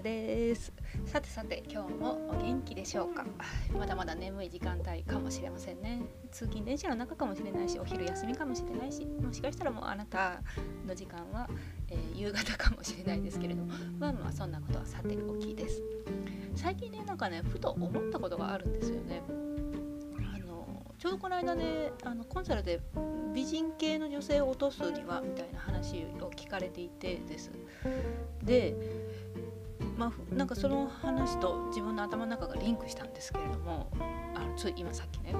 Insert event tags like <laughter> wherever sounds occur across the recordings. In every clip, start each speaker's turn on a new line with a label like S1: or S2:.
S1: です。さてさて今日もお元気でしょうか？まだまだ眠い時間帯かもしれませんね。通勤電車の中かもしれないしお昼休みかもしれないしもしかしたらもうあなたの時間は、えー、夕方かもしれないですけれどもまあまあそんなことはさておきです。最近ねなんかねふと思ったことがあるんですよね。あのちょうどこの間ねあのコンサルで美人系の女性を落とすにはみたいな話を聞かれていてです。でまあ、なんかその話と自分の頭の中がリンクしたんですけれどもあのつい今さっきね。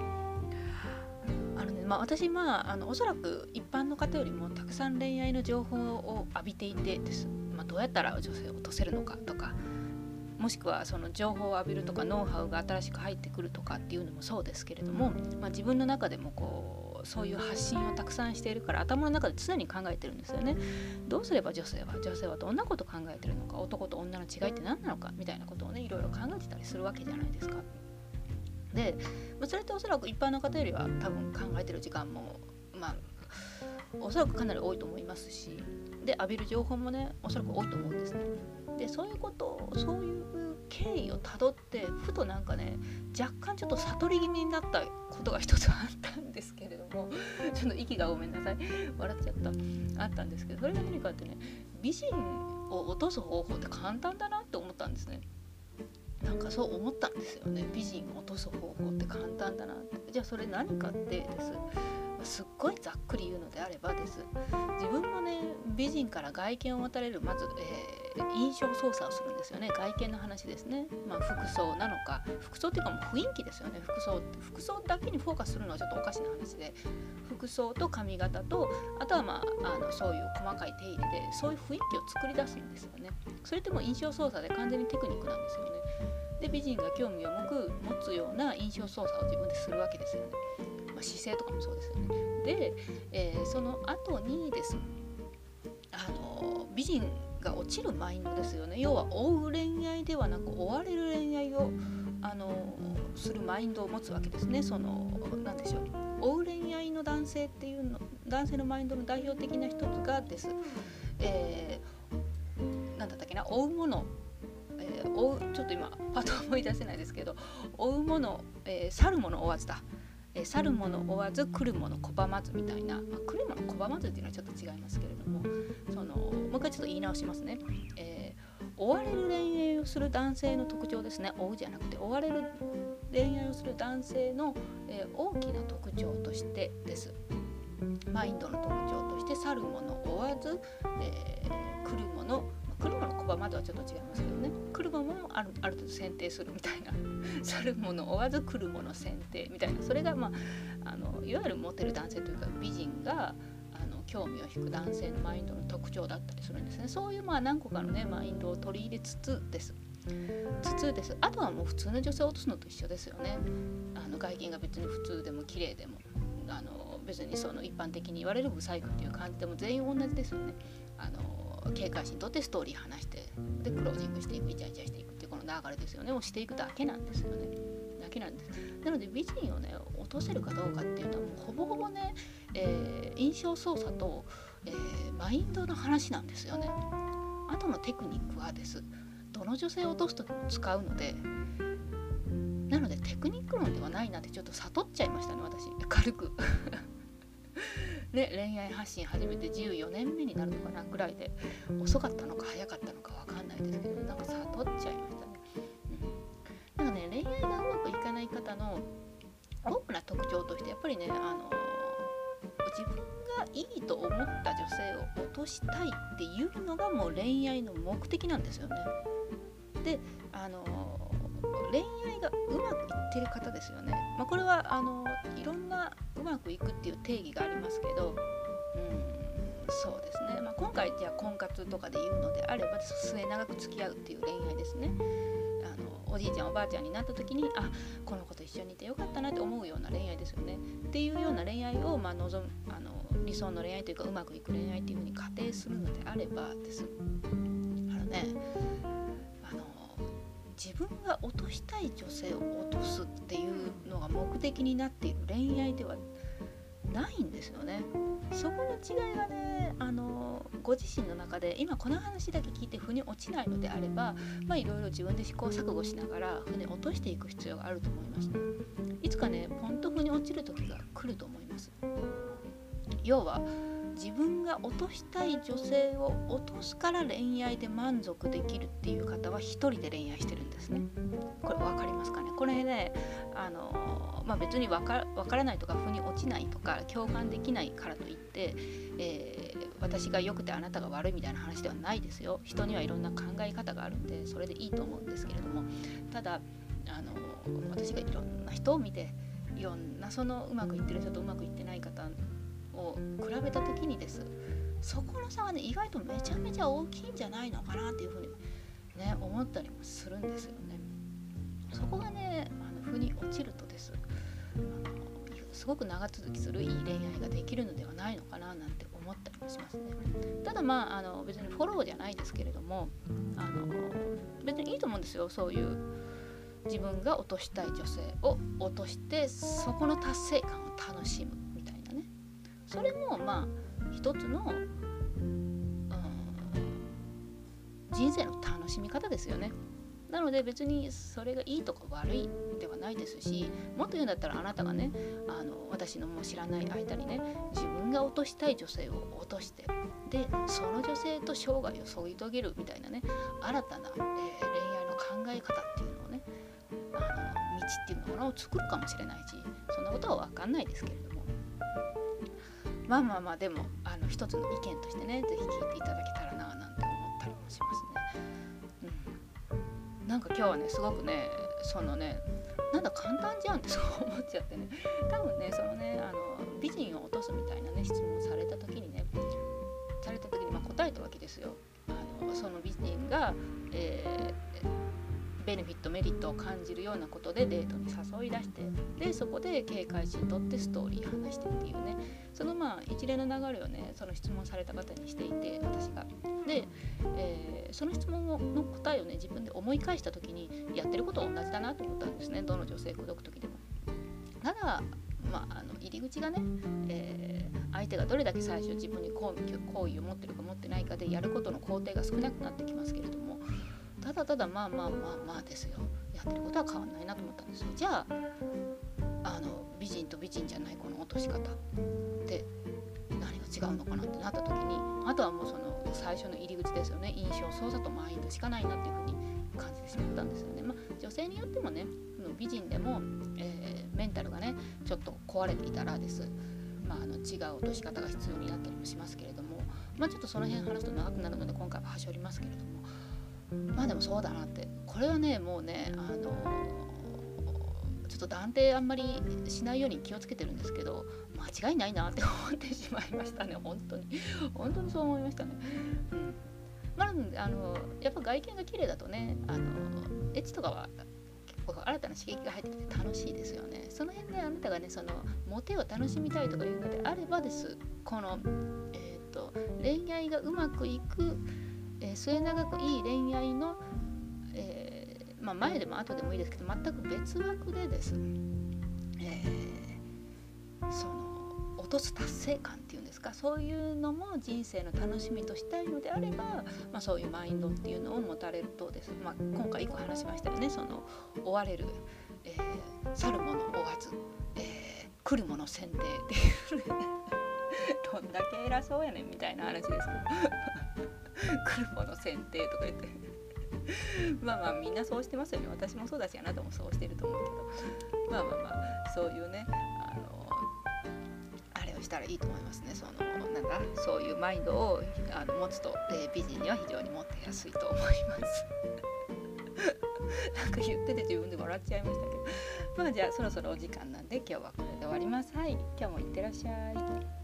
S1: あのね、まあ、私まああのおそらく一般の方よりもたくさん恋愛の情報を浴びていてです、まあ、どうやったら女性を落とせるのかとかもしくはその情報を浴びるとかノウハウが新しく入ってくるとかっていうのもそうですけれども、まあ、自分の中でもこうそういう発信をたくさんしているから頭の中で常に考えてるんですよね。どうすれば女性は女性はどんなこと考えてるのか男と女の違いって何なのかみたいなことをねいろいろ考えてたりするわけじゃないですか。で、ま、それっておそらく一般の方よりは多分考えてる時間もまあおそらくかなり多いと思いますしで浴びる情報もねおそらく多いと思うんですね。でそういうことそういう経緯をたどってふとなんかね若干ちょっと悟り気味になったことが一つあったんですけれども <laughs> ちょっと息がごめんなさい。笑っちゃった。あったんですけどそれが何かってね美人を落とす方法って簡単だなって思ったんですね。なんかそう思ったんですよね。美人を落とす方法って簡単だなって。じゃあそれ何かってです。すっごいざっくり言うのであればです。自分のね美人から外見を持たれるまず、えー、印象操作をするんですよね。外見の話ですね、まあ、服装なのか。服装っていうかもう雰囲気ですよね。服装服装だけにフォーカスするのはちょっとおかしな話で。服装と髪型とあとはまああのそういう細かい手入れでそういう雰囲気を作り出すんですよね。それってもう印象操作で完全にテクニックなんですよね。で美人が興味を持く持つような印象操作を自分でするわけですよね。まあ、姿勢とかもそうですよね。で、えー、その後にです。あの美人が落ちるマインドですよね。要は追う恋愛ではなく追われる恋愛をあのするマインドを持つわけですね。その何でしょう。追う恋愛の男性っていうの男性のマインドの代表的な一つがです、えー、だったっけな。追うもの。えー、追うちょっと今パッと思い出せないですけど。追うもの、えー、去るもの追わずだ。え去る者追わず来る者拒まずみたいな、まあ、来る者拒まずっていうのはちょっと違いますけれどもそのもう一回ちょっと言い直しますね、えー、追われる恋愛をする男性の特徴ですね。追うじゃなくて追われる恋愛をする男性の、えー、大きな特徴としてです。マインドの特徴として去る者追わず、えー、来る者来るもの拒まではちょっと違いますけどね。来るもあるある程度選定するみたいな。<laughs> 去るもの追わず来るもの選定みたいな。それが、まあ、あのいわゆるモテる男性というか美人があの興味を引く男性のマインドの特徴だったりするんですね。そういうまあ何個かのねマインドを取り入れつつです。つつです。あとはもう普通の女性を落とすのと一緒ですよね。あの外見が別に普通でも綺麗でも。あの別にその一般的に言われるブサイクっていう感じでも全員同じですよね。あの警戒心とってストーリー話してでクロージングしていくイチャイチャしていくっていうこの流れですよね。をしていくだけなんですよね。だけなんです。なので美人をね落とせるかどうかっていうのはもうほぼほぼね、えー、印象操作と、えー、マインドの話なんですよね。あとのテクニックはです。どの女性を落とす時も使うのでなのでテクニック論ではないなってちょっと悟っちゃいましたね私。軽く。<laughs> ね、恋愛発信始めて14年目になるのかなぐらいで遅かったのか早かったのか分かんないですけどなんか悟っちゃいましたね。うん、なんかね恋愛がうまくいかない方の多くな特徴としてやっぱりねあの自分がいいと思った女性を落としたいっていうのがもう恋愛の目的なんですよね。であの恋愛がうまくいってる方ですよね。まあ、これはあのいろんなうまくいくっていう定義がありますけど、うん、そうですね、まあ、今回じゃあ婚活とかで言うのであれば末永く付き合うっていう恋愛ですね。あのおじいちゃんおばあちゃんになった時にあこの子と一緒にいてよかったなって思うような恋愛ですよね。っていうような恋愛を、まあ、望むあの理想の恋愛というかうまくいく恋愛っていうふうに仮定するのであればですあのね自分が落としたい女性を落とすっていうのが目的になっている恋愛ではないんですよね。そこの違いがねあのご自身の中で今この話だけ聞いて腑に落ちないのであればまいろいろ自分で試行錯誤しながら船落としていく必要があると思います。ねいつかねポンと腑に落ちる時が来ると思います。要は自分が落としたい女性を落とすから恋愛で満足できるっていう方は一人で恋愛してるんですね。これ分かりますかね？これねあの、まあ、別に分か分からないとか腑に落ちないとか共感できないからといって、えー、私が良くてあなたが悪いみたいな話ではないですよ。人にはいろんな考え方があるんでそれでいいと思うんですけれどもただあの私がいろんな人を見ていろんなそのうまくいってる人とうまくいってない方を比べた時にですそこの差はね意外とめちゃめちゃ大きいんじゃないのかなっていうふうにね思ったりもするんですよね。そこがねあの腑に落ちるとですあのすごく長続きするいい恋愛ができるのではないのかななんて思ったりもしますね。ただまああの別にフォローじゃないですけれどもあの別にいいと思うんですよそういう自分が落としたい女性を落としてそこの達成感を楽しむそれもまあ一つの、うん、人生の楽しみ方ですよね。なので別にそれがいいとか悪いではないですしもっと言うんだったらあなたがねあの私のもう知らない間にね自分が落としたい女性を落としてでその女性と生涯を添い遂げるみたいなね新たな、えー、恋愛の考え方っていうのをねあの道っていうのを作るかもしれないしそんなことは分かんないですけれどもまあまあまあでもあの一つの意見としてね是非聞いていただけたらななんて思ったりもしますね。うん、なんか今日はねすごくねそのねなんだ簡単じゃんってそう思っちゃってね <laughs> 多分ねそのねあの美人を落とすみたいなね質問された時にねされた時にまあ答えたわけですよ。あのその美人が、えーベネフィットメリットを感じるようなことでデートに誘い出してでそこで警戒心とってストーリー話してっていうねそのまあ一連の流れをねその質問された方にしていて私が。で、えー、その質問の答えをね自分で思い返した時にやってること同じだなと思ったんですねどの女性口説く時でも。ただまあ、あの入り口がね、えー、相手がどれだけ最初自分に好意を持ってるか持ってないかでやることの工程が少なくなってきますけれどもただただまあまあまあまあですよ。やってることは変わんないなと思ったんですよ。じゃああの美人と美人じゃないこの落とし方って何が違うのかなってなった時にあとはもうその最初の入り口ですよね。印象操作とマインドしかないなっていうふうに感じてしまったんですよね。まあ、女性によってもね美人でも、えー、メンタルがねちょっと壊れていたらです、まあ、あの違う落とし方が必要になったりもしますけれども、まあ、ちょっとその辺話すと長くなるので今回は端折りますけれども。まあでもそうだなって。これはねもうねあのちょっと断定あんまりしないように気をつけてるんですけど間違いないなって思ってしまいましたね。本当に。本当にそう思いましたね。うん。まあ、あのやっぱ外見が綺麗だとねあのエッチとかは結構新たな刺激が入ってきて楽しいですよね。その辺であなたがねそのモテを楽しみたいとかいうのであればです。この、えーと恋愛がうまくいくえー、末永くいい恋愛の、えー、まあ、前でも後でもいいですけど全く別枠でです、えー、その落とす達成感っていうんですかそういうのも人生の楽しみとしたいのであれば、まあ、そういうマインドっていうのを持たれるとです、まあ、今回1個話しましたよねその追われる、え、去る者追わず、え、来る者選定っていうどんだけ偉そうやねんみたいな話ですけど。<laughs> 来るもの選定とか言って。<laughs> まあまあみんなそうしてますよね。私もそうだしあなたもそうしてると思うけど。まあまあまあそういうねあのあれをしたらいいと思いますね。そのなんだそういうマインドをあの持つと、えー、美人には非常に持ってやすいと思います。<laughs> なんか言ってて自分で笑っちゃいましたけど。まあじゃあそろそろお時間なんで今日はこれで終わります。はい。今日もいってらっしゃい。